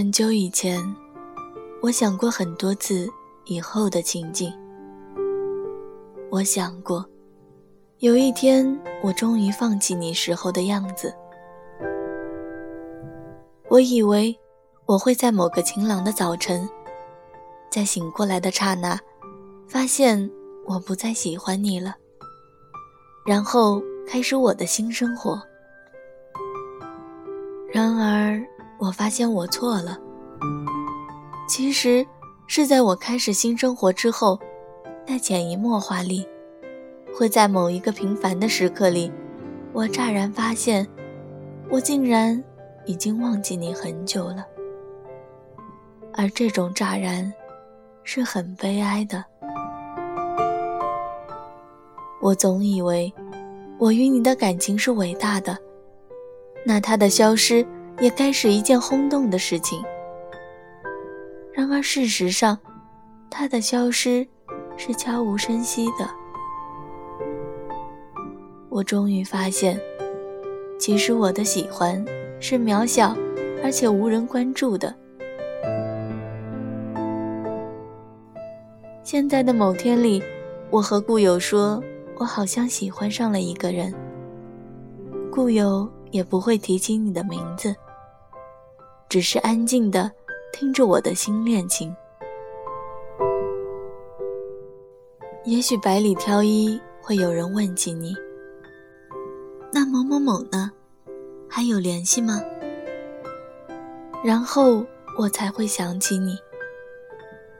很久以前，我想过很多次以后的情景。我想过，有一天我终于放弃你时候的样子。我以为我会在某个晴朗的早晨，在醒过来的刹那，发现我不再喜欢你了，然后开始我的新生活。然而，我发现我错了。其实是在我开始新生活之后，在潜移默化里，会在某一个平凡的时刻里，我乍然发现，我竟然已经忘记你很久了。而这种乍然，是很悲哀的。我总以为，我与你的感情是伟大的。那他的消失也该是一件轰动的事情。然而事实上，他的消失是悄无声息的。我终于发现，其实我的喜欢是渺小而且无人关注的。现在的某天里，我和故友说，我好像喜欢上了一个人。故友。也不会提起你的名字，只是安静的听着我的新恋情。也许百里挑一，会有人问起你。那某某某呢？还有联系吗？然后我才会想起你，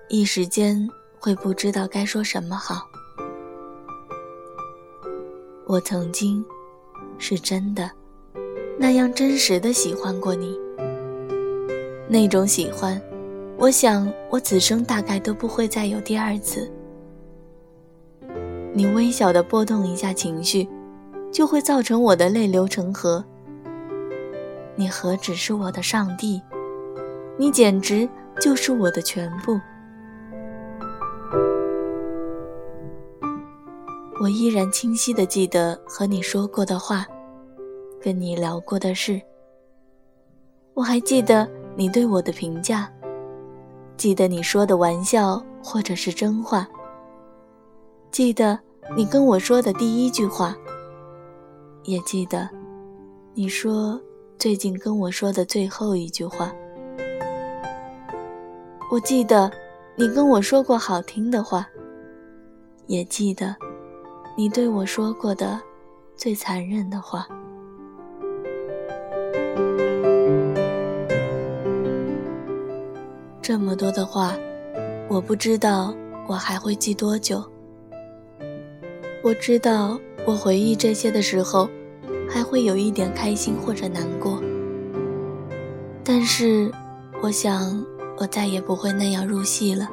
一时间会不知道该说什么好。我曾经，是真的。那样真实的喜欢过你，那种喜欢，我想我此生大概都不会再有第二次。你微小的波动一下情绪，就会造成我的泪流成河。你何止是我的上帝，你简直就是我的全部。我依然清晰的记得和你说过的话。跟你聊过的事，我还记得你对我的评价，记得你说的玩笑或者是真话，记得你跟我说的第一句话，也记得你说最近跟我说的最后一句话。我记得你跟我说过好听的话，也记得你对我说过的最残忍的话。这么多的话，我不知道我还会记多久。我知道我回忆这些的时候，还会有一点开心或者难过。但是，我想我再也不会那样入戏了。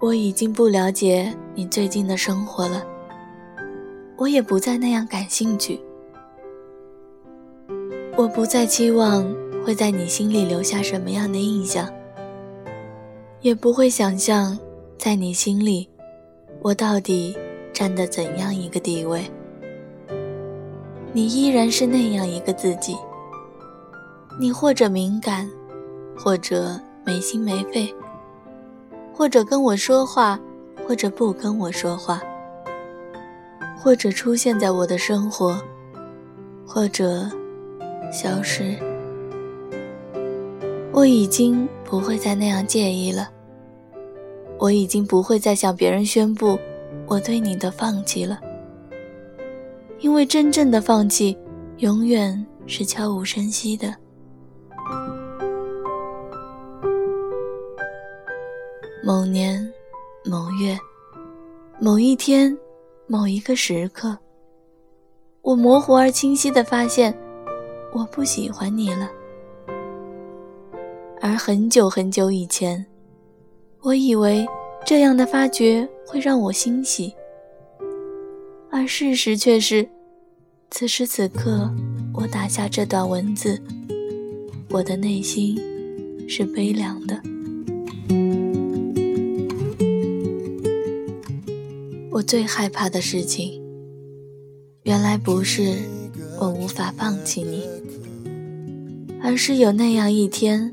我已经不了解你最近的生活了，我也不再那样感兴趣。我不再期望。会在你心里留下什么样的印象？也不会想象，在你心里，我到底占的怎样一个地位？你依然是那样一个自己。你或者敏感，或者没心没肺，或者跟我说话，或者不跟我说话，或者出现在我的生活，或者消失。我已经不会再那样介意了。我已经不会再向别人宣布我对你的放弃了，因为真正的放弃永远是悄无声息的。某年某月某一天某一个时刻，我模糊而清晰地发现，我不喜欢你了。而很久很久以前，我以为这样的发觉会让我欣喜，而事实却是，此时此刻，我打下这段文字，我的内心是悲凉的。我最害怕的事情，原来不是我无法放弃你。而是有那样一天，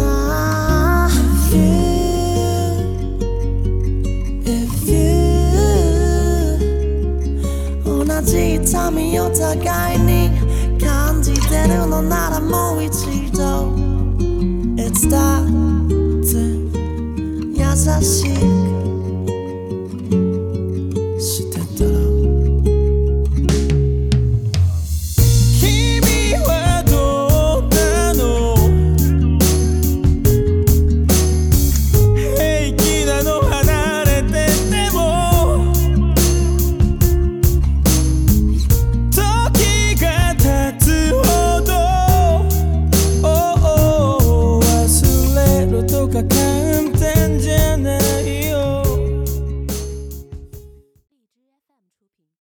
しい